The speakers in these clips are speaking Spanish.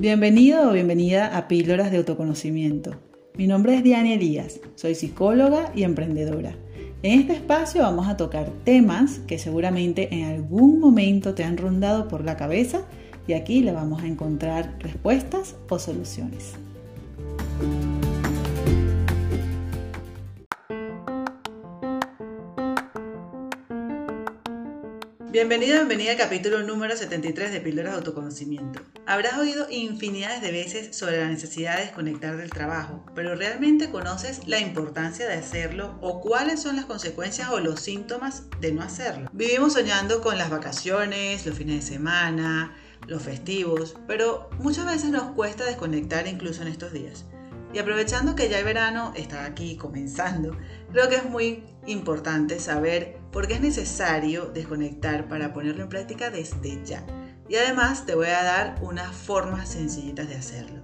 Bienvenido o bienvenida a Píldoras de Autoconocimiento. Mi nombre es Diana Elías, soy psicóloga y emprendedora. En este espacio vamos a tocar temas que seguramente en algún momento te han rondado por la cabeza y aquí le vamos a encontrar respuestas o soluciones. Bienvenido, bienvenida al capítulo número 73 de Píldoras de Autoconocimiento. Habrás oído infinidades de veces sobre la necesidad de desconectar del trabajo, pero ¿realmente conoces la importancia de hacerlo o cuáles son las consecuencias o los síntomas de no hacerlo? Vivimos soñando con las vacaciones, los fines de semana, los festivos, pero muchas veces nos cuesta desconectar incluso en estos días. Y aprovechando que ya el verano está aquí comenzando, creo que es muy importante saber por qué es necesario desconectar para ponerlo en práctica desde ya. Y además te voy a dar unas formas sencillitas de hacerlo.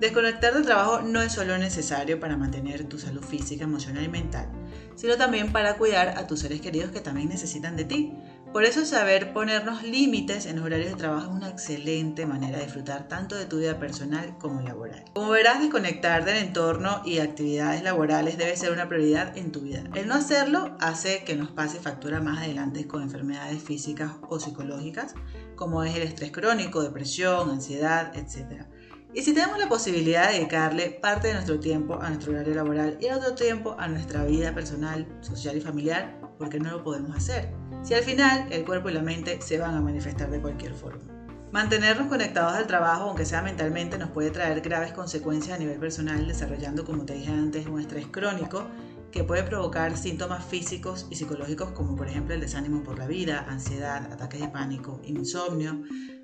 Desconectar del trabajo no es solo necesario para mantener tu salud física, emocional y mental, sino también para cuidar a tus seres queridos que también necesitan de ti. Por eso saber ponernos límites en los horarios de trabajo es una excelente manera de disfrutar tanto de tu vida personal como laboral. Como verás, desconectar del entorno y actividades laborales debe ser una prioridad en tu vida. El no hacerlo hace que nos pase factura más adelante con enfermedades físicas o psicológicas, como es el estrés crónico, depresión, ansiedad, etc. Y si tenemos la posibilidad de dedicarle parte de nuestro tiempo a nuestro horario laboral y otro tiempo a nuestra vida personal, social y familiar, ¿por qué no lo podemos hacer? Si al final el cuerpo y la mente se van a manifestar de cualquier forma. Mantenernos conectados al trabajo, aunque sea mentalmente, nos puede traer graves consecuencias a nivel personal, desarrollando, como te dije antes, un estrés crónico que puede provocar síntomas físicos y psicológicos como por ejemplo el desánimo por la vida, ansiedad, ataques de pánico, insomnio,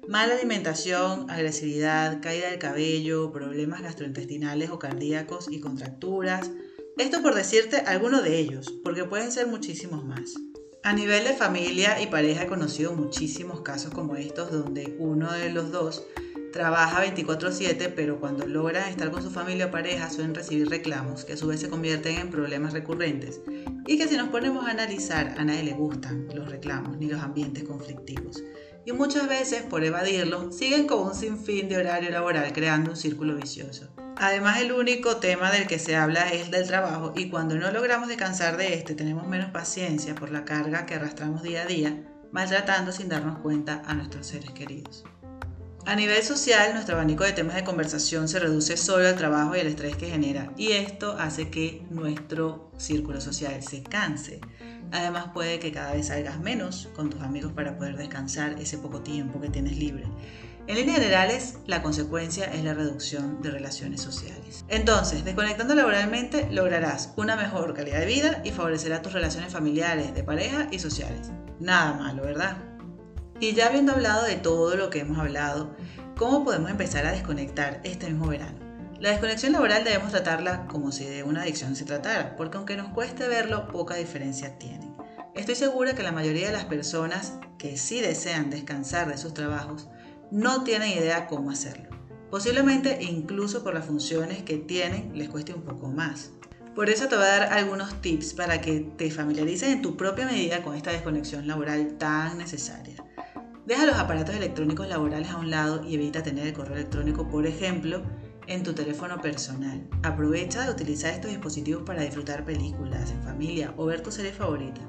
mala alimentación, agresividad, caída del cabello, problemas gastrointestinales o cardíacos y contracturas. Esto por decirte alguno de ellos, porque pueden ser muchísimos más. A nivel de familia y pareja he conocido muchísimos casos como estos donde uno de los dos trabaja 24/7, pero cuando logra estar con su familia o pareja suelen recibir reclamos que a su vez se convierten en problemas recurrentes y que si nos ponemos a analizar a nadie le gustan los reclamos ni los ambientes conflictivos. Y muchas veces por evadirlo siguen con un sinfín de horario laboral creando un círculo vicioso. Además, el único tema del que se habla es el del trabajo y cuando no logramos descansar de este, tenemos menos paciencia por la carga que arrastramos día a día, maltratando sin darnos cuenta a nuestros seres queridos. A nivel social, nuestro abanico de temas de conversación se reduce solo al trabajo y el estrés que genera, y esto hace que nuestro círculo social se canse. Además puede que cada vez salgas menos con tus amigos para poder descansar ese poco tiempo que tienes libre. En líneas generales, la consecuencia es la reducción de relaciones sociales. Entonces, desconectando laboralmente, lograrás una mejor calidad de vida y favorecerá tus relaciones familiares, de pareja y sociales. Nada malo, ¿verdad? Y ya habiendo hablado de todo lo que hemos hablado, ¿cómo podemos empezar a desconectar este mismo verano? La desconexión laboral debemos tratarla como si de una adicción se tratara, porque aunque nos cueste verlo, poca diferencia tiene. Estoy segura que la mayoría de las personas que sí desean descansar de sus trabajos no tienen idea cómo hacerlo. Posiblemente incluso por las funciones que tienen les cueste un poco más. Por eso te voy a dar algunos tips para que te familiarices en tu propia medida con esta desconexión laboral tan necesaria. Deja los aparatos electrónicos laborales a un lado y evita tener el correo electrónico, por ejemplo, en tu teléfono personal. Aprovecha de utilizar estos dispositivos para disfrutar películas en familia o ver tu serie favorita.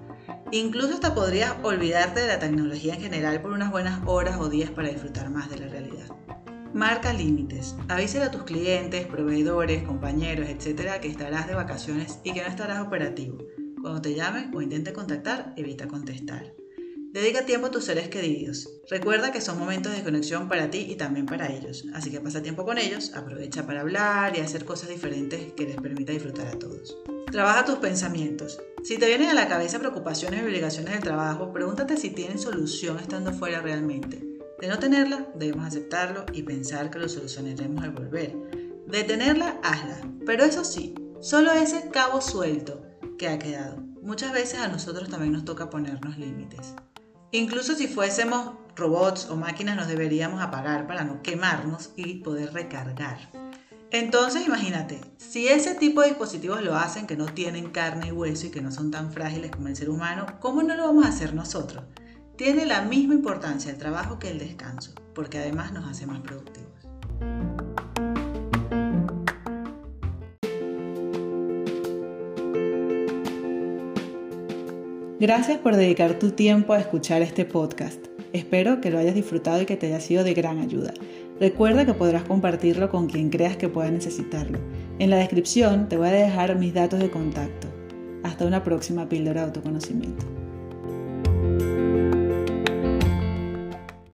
Incluso hasta podrías olvidarte de la tecnología en general por unas buenas horas o días para disfrutar más de la realidad. Marca límites. Avísale a tus clientes, proveedores, compañeros, etcétera, que estarás de vacaciones y que no estarás operativo. Cuando te llamen o intente contactar, evita contestar. Dedica tiempo a tus seres queridos. Recuerda que son momentos de conexión para ti y también para ellos. Así que pasa tiempo con ellos, aprovecha para hablar y hacer cosas diferentes que les permita disfrutar a todos. Trabaja tus pensamientos. Si te vienen a la cabeza preocupaciones y obligaciones del trabajo, pregúntate si tienen solución estando fuera realmente. De no tenerla, debemos aceptarlo y pensar que lo solucionaremos al volver. De tenerla, hazla. Pero eso sí, solo ese cabo suelto que ha quedado. Muchas veces a nosotros también nos toca ponernos límites. Incluso si fuésemos robots o máquinas nos deberíamos apagar para no quemarnos y poder recargar. Entonces imagínate, si ese tipo de dispositivos lo hacen, que no tienen carne y hueso y que no son tan frágiles como el ser humano, ¿cómo no lo vamos a hacer nosotros? Tiene la misma importancia el trabajo que el descanso, porque además nos hace más productivos. Gracias por dedicar tu tiempo a escuchar este podcast. Espero que lo hayas disfrutado y que te haya sido de gran ayuda. Recuerda que podrás compartirlo con quien creas que pueda necesitarlo. En la descripción te voy a dejar mis datos de contacto. Hasta una próxima píldora de autoconocimiento.